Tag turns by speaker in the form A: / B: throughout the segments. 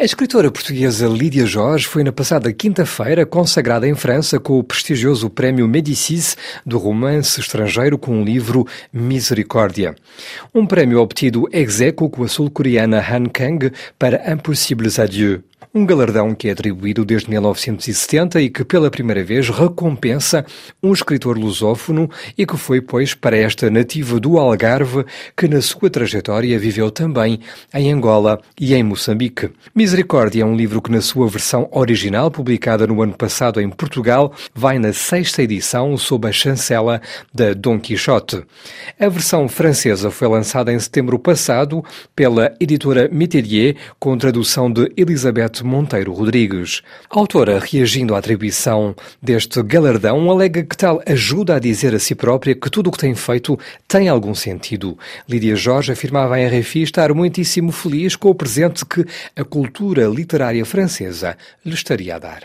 A: A escritora portuguesa Lídia Jorge foi na passada quinta-feira consagrada em França com o prestigioso prémio Médicis do romance estrangeiro com o livro Misericórdia. Um prémio obtido ex aequo com a sul-coreana Han Kang para Impossibles Adieux. Um galardão que é atribuído desde 1970 e que pela primeira vez recompensa um escritor lusófono e que foi, pois, para esta nativa do Algarve que na sua trajetória viveu também em Angola e em Moçambique. Misericórdia é um livro que na sua versão original, publicada no ano passado em Portugal, vai na sexta edição sob a chancela da Dom Quixote. A versão francesa foi lançada em setembro passado pela editora Métellier com tradução de Elisabeth Monteiro Rodrigues. A autora, reagindo à atribuição deste galardão, alega que tal ajuda a dizer a si própria que tudo o que tem feito tem algum sentido. Lídia Jorge afirmava à RFI estar muitíssimo feliz com o presente que a cultura literária francesa lhe estaria a dar.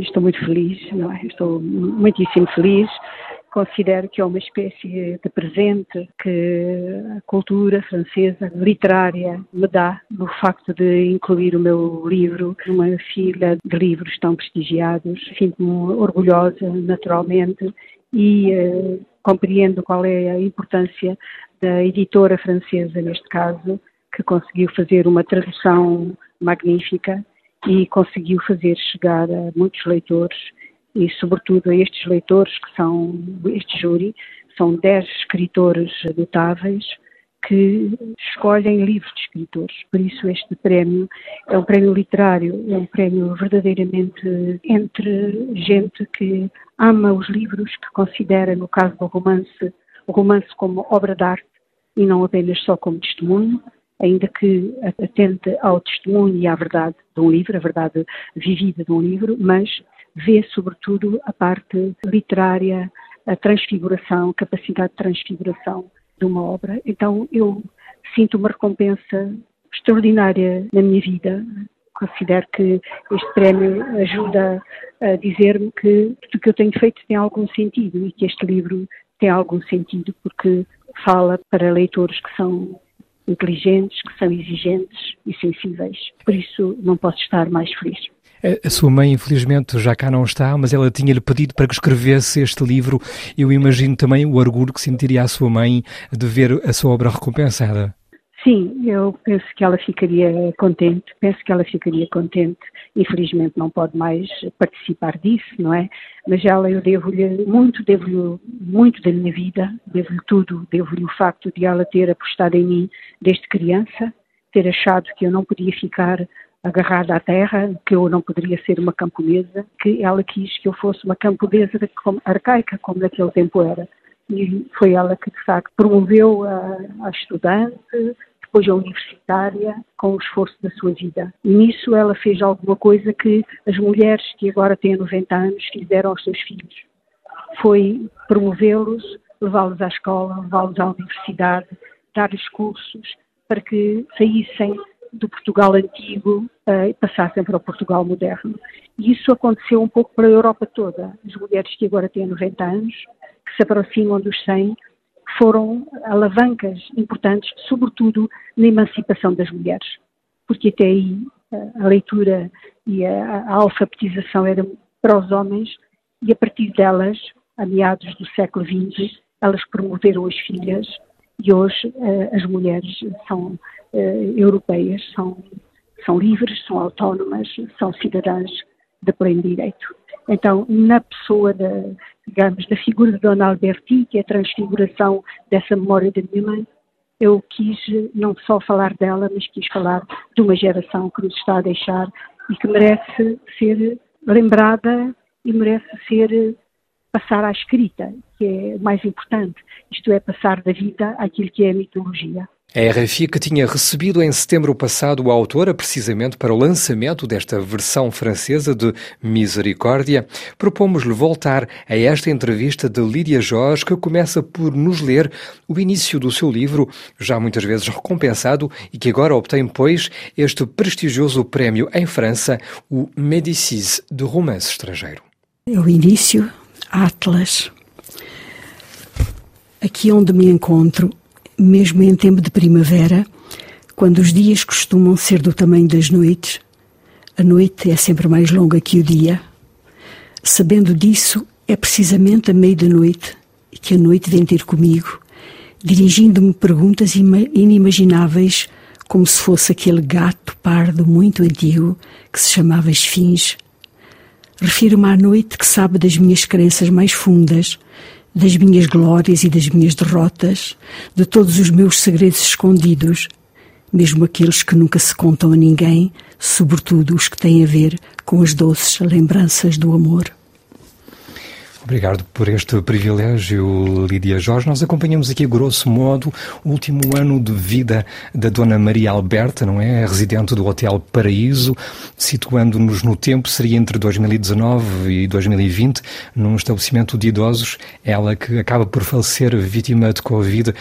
B: Estou muito feliz, não é? Estou muitíssimo feliz considero que é uma espécie de presente que a cultura francesa literária me dá no facto de incluir o meu livro numa fila de livros tão prestigiados. Sinto-me orgulhosa, naturalmente, e uh, compreendo qual é a importância da editora francesa, neste caso, que conseguiu fazer uma tradução magnífica e conseguiu fazer chegar a muitos leitores e, sobretudo, a estes leitores, que são este júri, são dez escritores notáveis que escolhem livros de escritores. Por isso, este prémio é um prémio literário, é um prémio verdadeiramente entre gente que ama os livros, que considera, no caso do romance, o romance como obra de arte e não apenas só como testemunho, ainda que atente ao testemunho e à verdade de um livro, a verdade vivida de um livro, mas vê sobretudo a parte literária, a transfiguração, capacidade de transfiguração de uma obra. Então eu sinto uma recompensa extraordinária na minha vida. Considero que este prémio ajuda a dizer-me que tudo o que eu tenho feito tem algum sentido e que este livro tem algum sentido porque fala para leitores que são inteligentes, que são exigentes e sensíveis. Por isso não posso estar mais feliz.
A: A sua mãe, infelizmente, já cá não está, mas ela tinha-lhe pedido para que escrevesse este livro. Eu imagino também o orgulho que sentiria a sua mãe de ver a sua obra recompensada.
B: Sim, eu penso que ela ficaria contente, penso que ela ficaria contente. Infelizmente não pode mais participar disso, não é? Mas ela, eu devo-lhe muito, devo-lhe muito da minha vida, devo-lhe tudo, devo-lhe o facto de ela ter apostado em mim desde criança, ter achado que eu não podia ficar agarrada à terra, que eu não poderia ser uma camponesa, que ela quis que eu fosse uma camponesa arcaica, como naquele tempo era. E foi ela que, de facto, promoveu a, a estudante, depois a universitária, com o esforço da sua vida. E nisso ela fez alguma coisa que as mulheres que agora têm 90 anos fizeram aos seus filhos. Foi promovê-los, levá-los à escola, levá-los à universidade, dar-lhes cursos para que saíssem do Portugal antigo uh, passassem para o Portugal moderno. E isso aconteceu um pouco para a Europa toda. As mulheres que agora têm 90 anos, que se aproximam dos 100, foram alavancas importantes, sobretudo na emancipação das mulheres. Porque até aí uh, a leitura e a, alfabetização era para os homens, e a partir delas, a meados do século XX, elas promoveram as filhas e hoje uh, as mulheres são uh, europeias são, são livres, são autónomas, são cidadãs de pleno direito. Então, na pessoa, da, digamos, figura de Dona Alberti, que é a transfiguração dessa memória minha mãe, eu quis não só falar dela, mas quis falar de uma geração que nos está a deixar e que merece ser lembrada e merece ser passar à escrita, que é o mais importante, isto é, passar da vida àquilo que é a mitologia.
A: A RFI que tinha recebido em setembro passado a autora precisamente para o lançamento desta versão francesa de Misericórdia, propomos-lhe voltar a esta entrevista de Lídia Jorge, que começa por nos ler o início do seu livro, já muitas vezes recompensado e que agora obtém, pois, este prestigioso prémio em França, o Médicis de romance estrangeiro.
C: É o início, Atlas. Aqui onde me encontro mesmo em tempo de primavera, quando os dias costumam ser do tamanho das noites,
B: A noite é sempre mais longa que o dia. Sabendo disso, é precisamente a meio da noite que a noite vem ter comigo, dirigindo-me perguntas inimagináveis, como se fosse aquele gato pardo muito antigo que se chamava Esfinge. Refiro-me à noite que sabe das minhas crenças mais fundas, das minhas glórias e das minhas derrotas, de todos os meus segredos escondidos, mesmo aqueles que nunca se contam a ninguém, sobretudo os que têm a ver com as doces lembranças do amor.
A: Obrigado por este privilégio, Lídia Jorge. Nós acompanhamos aqui, grosso modo, o último ano de vida da Dona Maria Alberta, não é? residente do Hotel Paraíso, situando-nos no tempo, seria entre 2019 e 2020, num estabelecimento de idosos, ela que acaba por falecer vítima de Covid.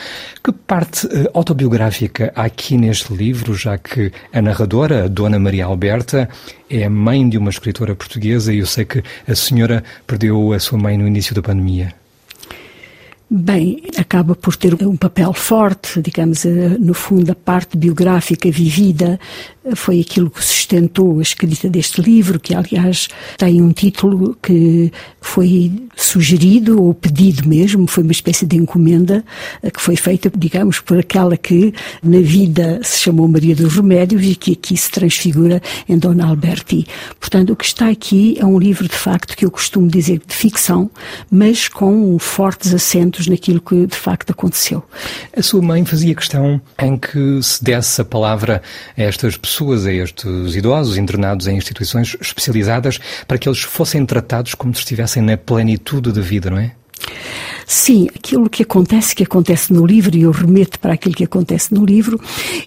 A: Que parte eh, autobiográfica há aqui neste livro, já que a narradora, Dona Maria Alberta, é mãe de uma escritora portuguesa e eu sei que a senhora perdeu a sua mãe no início da pandemia.
B: Bem, acaba por ter um papel forte, digamos, eh, no fundo, a parte biográfica vivida foi aquilo que sustentou a escrita deste livro, que aliás tem um título que foi sugerido ou pedido mesmo, foi uma espécie de encomenda eh, que foi feita, digamos, por aquela que na vida se chamou Maria dos Remédios e que aqui se transfigura em Dona Alberti. Portanto, o que está aqui é um livro, de facto, que eu costumo dizer de ficção, mas com fortes acentos naquilo que de facto aconteceu.
A: A sua mãe fazia questão em que se desse a palavra a estas pessoas, a estes idosos internados em instituições especializadas, para que eles fossem tratados como se estivessem na plenitude de vida, não é?
B: Sim, aquilo que acontece, que acontece no livro, e eu remeto para aquilo que acontece no livro,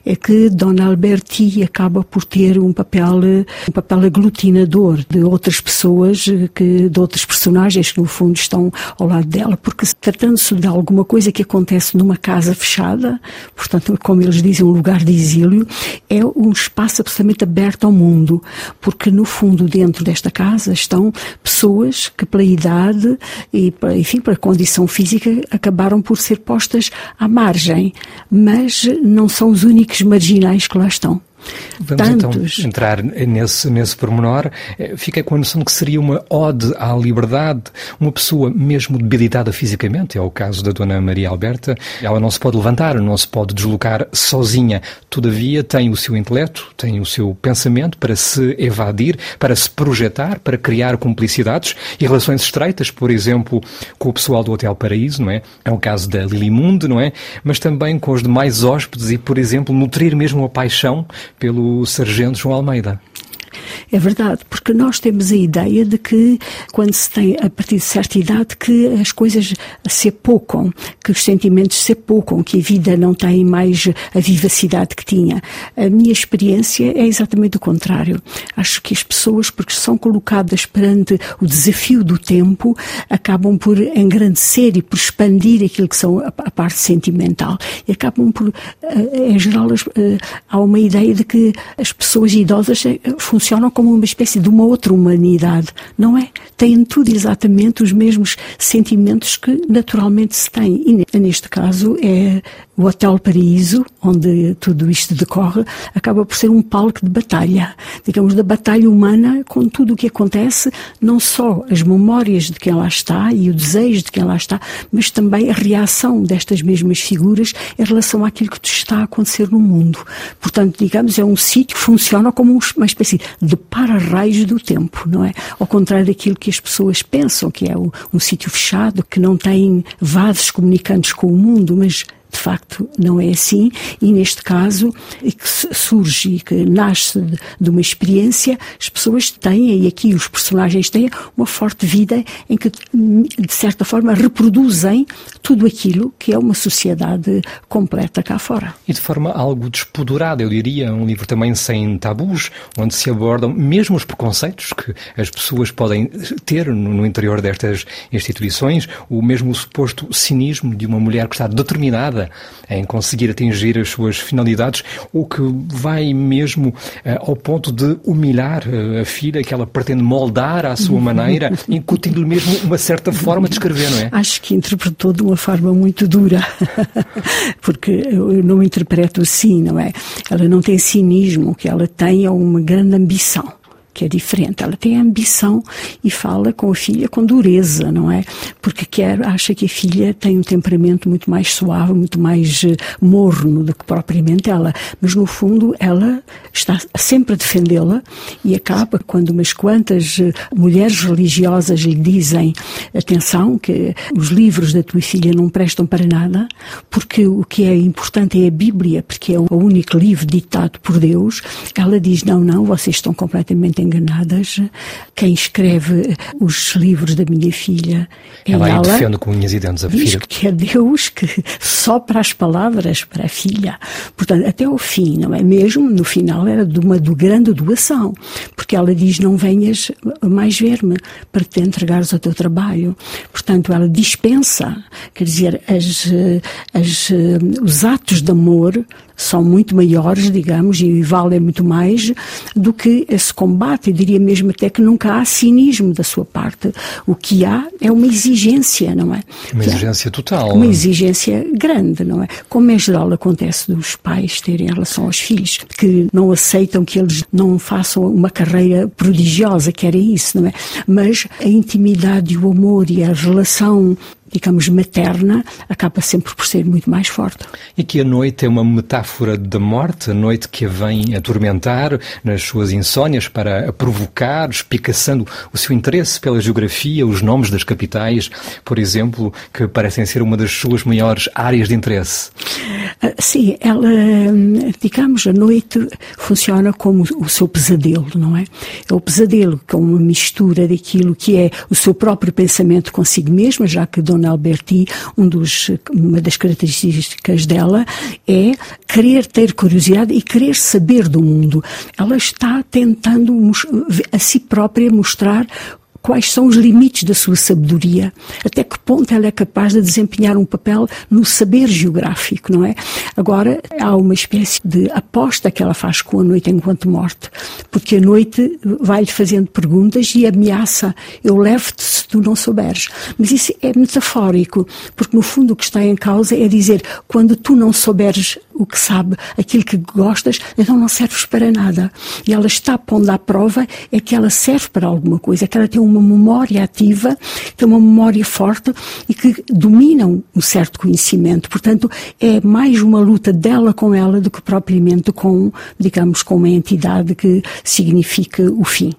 B: é que Dona Alberti acaba por ter um papel, um papel aglutinador de outras pessoas, que, de outros personagens que no fundo estão ao lado dela, porque tratando-se de alguma coisa que acontece numa casa fechada, portanto, como eles dizem, um lugar de exílio, é um espaço absolutamente aberto ao mundo, porque no fundo dentro desta casa estão pessoas que pela idade e, enfim, pela condição física acabaram por ser postas à margem, mas não são os únicos marginais que lá estão.
A: Vamos então Tantos. então entrar nesse, nesse pormenor. Eh, fica com a noção que seria uma ode à liberdade, uma pessoa mesmo debilitada fisicamente, é o caso da Dona Maria Alberta, ela não se pode levantar, não se pode deslocar sozinha, todavia tem o seu intelecto, tem o seu pensamento para se evadir, para se projetar, para criar cumplicidades e relações estreitas, por exemplo, com o pessoal do Hotel Paraíso, não é? É o caso da Lilimundo, não é? Mas também com os demais hóspedes e, por exemplo, nutrir mesmo a paixão pelo Sargento João Almeida.
B: É verdade, porque nós temos a ideia de que, quando se tem, a partir de certa idade, que as coisas se apocam, que os sentimentos se apocam, que a vida não tem mais a vivacidade que tinha. A minha experiência é exatamente o contrário. Acho que as pessoas, porque são colocadas perante o desafio do tempo, acabam por engrandecer e por expandir aquilo que são a parte sentimental. E acabam por, eh, em geral, eh, há uma ideia de que as pessoas idosas eh, funcionam como uma espécie de uma outra humanidade, não é? Têm tudo exatamente os mesmos sentimentos que naturalmente se têm. E neste caso é o Hotel Paraíso, onde tudo isto decorre, acaba por ser um palco de batalha, digamos, da batalha humana com tudo o que acontece, não só as memórias de quem lá está e o desejo de quem lá está, mas também a reação destas mesmas figuras em relação àquilo que está a acontecer no mundo. Portanto, digamos, é um sítio que funciona como uma espécie de para-raios do tempo, não é? Ao contrário daquilo que as pessoas pensam, que é um, um sítio fechado, que não tem vasos comunicantes com o mundo, mas de facto não é assim e neste caso que surge e que nasce de uma experiência as pessoas têm e aqui os personagens têm uma forte vida em que de certa forma reproduzem tudo aquilo que é uma sociedade completa cá fora.
A: E de forma algo despodurada, eu diria, um livro também sem tabus, onde se abordam mesmo os preconceitos que as pessoas podem ter no interior destas instituições, o mesmo suposto cinismo de uma mulher que está determinada em conseguir atingir as suas finalidades, o que vai mesmo uh, ao ponto de humilhar uh, a filha, que ela pretende moldar à sua maneira, incutindo-lhe mesmo uma certa forma de escrever, não é?
B: Acho que interpretou de uma forma muito dura, porque eu não interpreto assim, não é? Ela não tem cinismo, o que ela tem é uma grande ambição que é diferente. Ela tem ambição e fala com a filha com dureza, não é? Porque quer, acha que a filha tem um temperamento muito mais suave, muito mais uh, morno do que propriamente ela. Mas no fundo ela está sempre a defendê-la e acaba quando umas quantas uh, mulheres religiosas lhe dizem atenção que os livros da tua filha não prestam para nada, porque o que é importante é a Bíblia, porque é o único livro ditado por Deus. Ela diz não, não, vocês estão completamente enganadas. Quem escreve os livros da minha filha é
A: ela.
B: Ela
A: defende com unhas e dentes a
B: diz
A: filha.
B: que é Deus que sopra as palavras para a filha. Portanto, até o fim, não é mesmo? No final era de uma do grande doação, porque ela diz não venhas mais ver-me para te entregares ao teu trabalho. Portanto, ela dispensa, quer dizer, as, as, os atos de amor são muito maiores, digamos, e valem muito mais do que esse combate. Eu diria mesmo até que nunca há cinismo da sua parte. O que há é uma exigência, não é?
A: Uma exigência total.
B: Uma exigência grande, não é? Como em geral acontece dos pais terem em relação aos filhos, que não aceitam que eles não façam uma carreira prodigiosa, querem isso, não é? Mas a intimidade, o amor e a relação digamos, materna, acaba sempre por ser muito mais forte.
A: E que a noite é uma metáfora da morte, a noite que a vem atormentar nas suas insónias para provocar, espicaçando o seu interesse pela geografia, os nomes das capitais, por exemplo, que parecem ser uma das suas maiores áreas de interesse.
B: Ah, sim, ela, digamos, a noite funciona como o seu pesadelo, não é? É o pesadelo com uma mistura daquilo que é o seu próprio pensamento consigo mesma, já que Dona Alberti, um dos, uma das características dela é querer ter curiosidade e querer saber do mundo. Ela está tentando a si própria mostrar quais são os limites da sua sabedoria, até que ponto ela é capaz de desempenhar um papel no saber geográfico, não é? Agora, há uma espécie de aposta que ela faz com a noite enquanto morte, porque a noite vai-lhe fazendo perguntas e ameaça, eu levo-te se tu não souberes. Mas isso é metafórico, porque no fundo o que está em causa é dizer, quando tu não souberes o que sabe, aquilo que gostas, então não serves para nada. E ela está pondo à prova é que ela serve para alguma coisa, que ela tem uma memória ativa, tem uma memória forte e que dominam um certo conhecimento. Portanto, é mais uma luta dela com ela do que propriamente com, digamos, com uma entidade que significa o fim.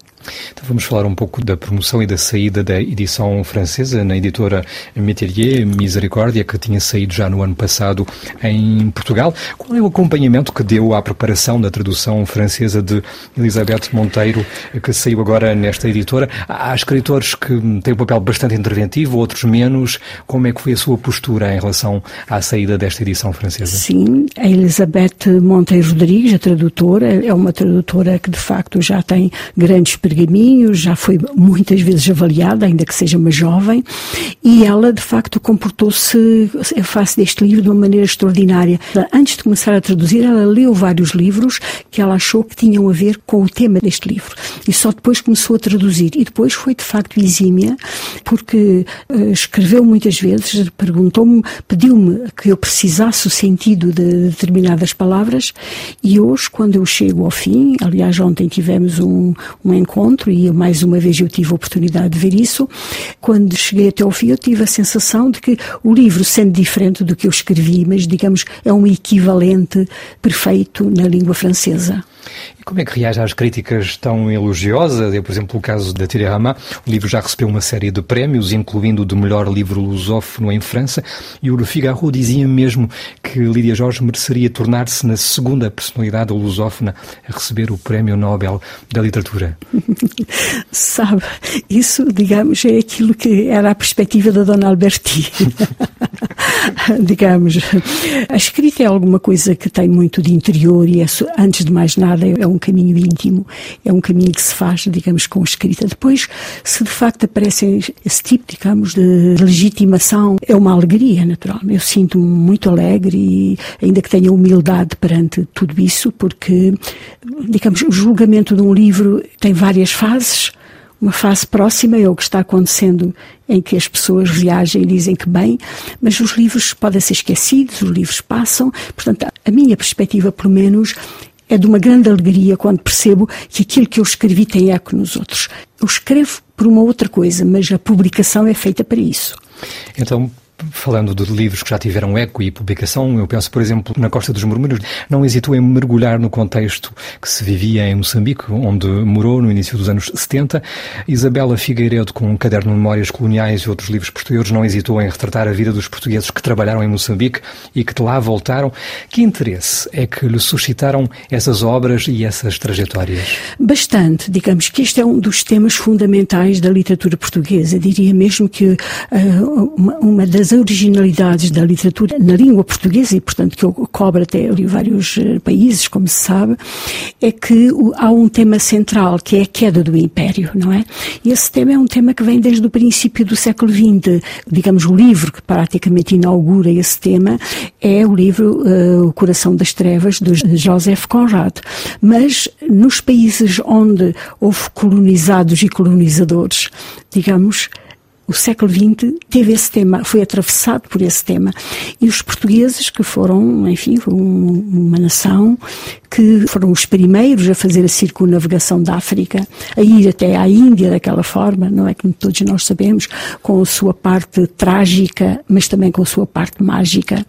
A: Então vamos falar um pouco da promoção e da saída da edição francesa na editora Metelier, Misericórdia, que tinha saído já no ano passado em Portugal. Qual é o acompanhamento que deu à preparação da tradução francesa de Elizabeth Monteiro, que saiu agora nesta editora? Há escritores que têm um papel bastante interventivo, outros menos. Como é que foi a sua postura em relação à saída desta edição francesa?
B: Sim, a Elizabeth Monteiro Rodrigues, a tradutora, é uma tradutora que de facto já tem grande experiência pergaminhos, já foi muitas vezes avaliada, ainda que seja uma jovem, e ela de facto comportou-se face deste livro de uma maneira extraordinária. Antes de começar a traduzir, ela leu vários livros que ela achou que tinham a ver com o tema deste livro, e só depois começou a traduzir. E depois foi de facto exímia, porque uh, escreveu muitas vezes, perguntou-me, pediu-me que eu precisasse o sentido de determinadas palavras, e hoje, quando eu chego ao fim, aliás, ontem tivemos um, um encontro encontro, e mais uma vez eu tive a oportunidade de ver isso, quando cheguei até ao fim eu tive a sensação de que o livro, sendo diferente do que eu escrevi, mas digamos é um equivalente perfeito na língua francesa.
A: Como é que reage às críticas tão elogiosas? Eu, por exemplo, o caso da Tirama, o livro já recebeu uma série de prémios, incluindo o de melhor livro lusófono em França, e o Le Figaro dizia mesmo que Lídia Jorge mereceria tornar-se na segunda personalidade lusófona a receber o Prémio Nobel da Literatura.
B: Sabe, isso, digamos, é aquilo que era a perspectiva da Dona Alberti. digamos, a escrita é alguma coisa que tem muito de interior e é, antes de mais nada, é um caminho íntimo, é um caminho que se faz, digamos, com escrita. Depois, se de facto aparecem esse tipo, digamos, de legitimação, é uma alegria, naturalmente. Eu sinto-me muito alegre e ainda que tenha humildade perante tudo isso, porque, digamos, o julgamento de um livro tem várias fases. Uma fase próxima é o que está acontecendo em que as pessoas reagem e dizem que bem, mas os livros podem ser esquecidos, os livros passam. Portanto, a minha perspectiva, pelo menos, é de uma grande alegria quando percebo que aquilo que eu escrevi tem eco nos outros. Eu escrevo por uma outra coisa, mas a publicação é feita para isso.
A: Então, falando de livros que já tiveram eco e publicação, eu penso, por exemplo, na Costa dos Murmúrios, não hesitou em mergulhar no contexto que se vivia em Moçambique, onde morou no início dos anos 70. Isabela Figueiredo, com um caderno de memórias coloniais e outros livros posteriores, não hesitou em retratar a vida dos portugueses que trabalharam em Moçambique e que de lá voltaram. Que interesse é que lhe suscitaram essas obras e essas trajetórias?
B: Bastante. Digamos que este é um dos temas fundamentais da literatura portuguesa. Diria mesmo que uh, uma, uma das originalidades da literatura na língua portuguesa, e portanto que cobre até ali vários eh, países, como se sabe, é que há um tema central, que é a queda do Império, não é? E esse tema é um tema que vem desde o princípio do século XX. Digamos, o livro que praticamente inaugura esse tema é o livro uh, O Coração das Trevas, de Joseph Conrad. Mas nos países onde houve colonizados e colonizadores, digamos, o século XX teve esse tema, foi atravessado por esse tema. E os portugueses, que foram, enfim, uma nação que foram os primeiros a fazer a circunnavegação da África, a ir até à Índia daquela forma, não é como todos nós sabemos, com a sua parte trágica, mas também com a sua parte mágica.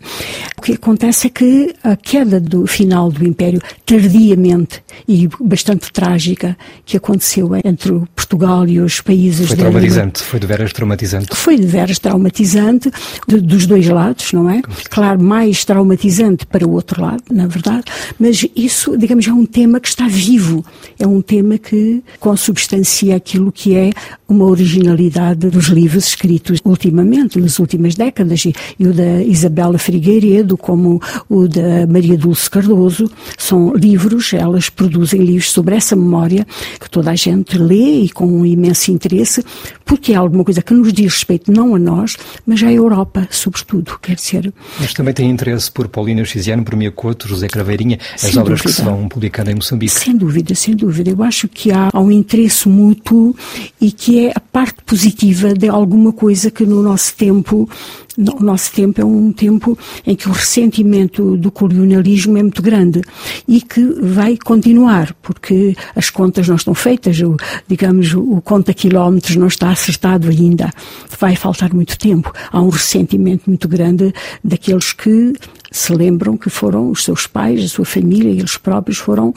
B: O que acontece é que a queda do final do Império, tardiamente e bastante trágica, que aconteceu entre Portugal e os países...
A: Foi traumatizante, foi de veras traumatizante.
B: Foi de veras traumatizante, de, dos dois lados, não é? Claro, mais traumatizante para o outro lado, na verdade, mas isso isso, digamos, é um tema que está vivo, é um tema que consubstancia aquilo que é uma originalidade dos livros escritos ultimamente, nas últimas décadas, e, e o da Isabela Figueiredo, como o da Maria Dulce Cardoso, são livros, elas produzem livros sobre essa memória que toda a gente lê e com um imenso interesse, porque é alguma coisa que nos diz respeito não a nós, mas à Europa, sobretudo, quer dizer.
A: Mas também tem interesse por Paulina Xiziano, por Mia Couto, José Craveirinha, as obras que se vão publicando em Moçambique.
B: Sem dúvida, sem dúvida. Eu acho que há um interesse mútuo e que é a parte positiva de alguma coisa que no nosso tempo o nosso tempo é um tempo em que o ressentimento do colonialismo é muito grande e que vai continuar, porque as contas não estão feitas, o, digamos, o conta quilómetros não está acertado ainda. Vai faltar muito tempo. Há um ressentimento muito grande daqueles que se lembram que foram os seus pais, a sua família, eles próprios foram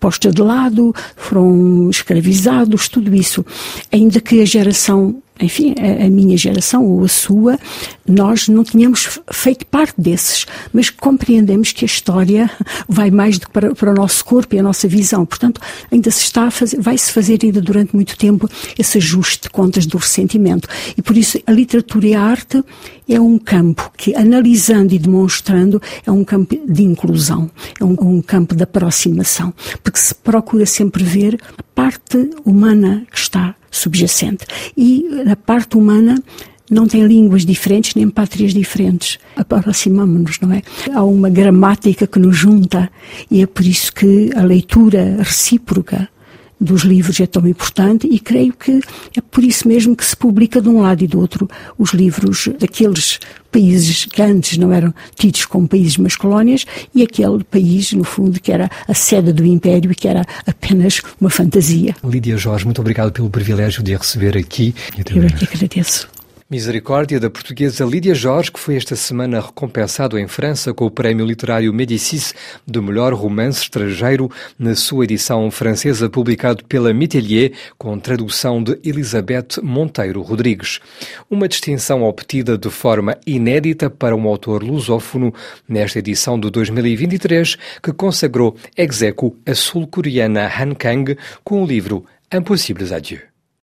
B: postos de lado, foram escravizados, tudo isso. Ainda que a geração enfim, a, a, minha geração ou a sua, nós não tínhamos feito parte desses, mas compreendemos que a história vai mais do que para, para o nosso corpo e a nossa visão. Portanto, ainda se está a fazer, vai-se fazer ainda durante muito tempo esse ajuste de contas do ressentimento. E por isso a literatura e a arte é um campo que, analisando e demonstrando, é um campo de inclusão, é um, um campo de aproximação, porque se procura sempre ver a parte humana que está subjacente. E a parte humana não tem línguas diferentes nem pátrias diferentes. Aproximamos-nos, não é? Há uma gramática que nos junta e é por isso que a leitura recíproca dos livros é tão importante e creio que é por isso mesmo que se publica de um lado e do outro os livros daqueles países que antes não eram tidos como países mas colónias e aquele país, no fundo, que era a sede do Império e que era apenas uma fantasia.
A: Lídia Jorge, muito obrigado pelo privilégio de a receber aqui.
B: Eu é que agradeço.
A: Misericórdia da portuguesa Lídia Jorge, que foi esta semana recompensado em França com o prémio literário Médicis do melhor romance estrangeiro na sua edição francesa publicado pela Mitelier com tradução de Elizabeth Monteiro Rodrigues. Uma distinção obtida de forma inédita para um autor lusófono nesta edição de 2023 que consagrou execo a sul-coreana Han Kang com o livro Impossibles Adieu.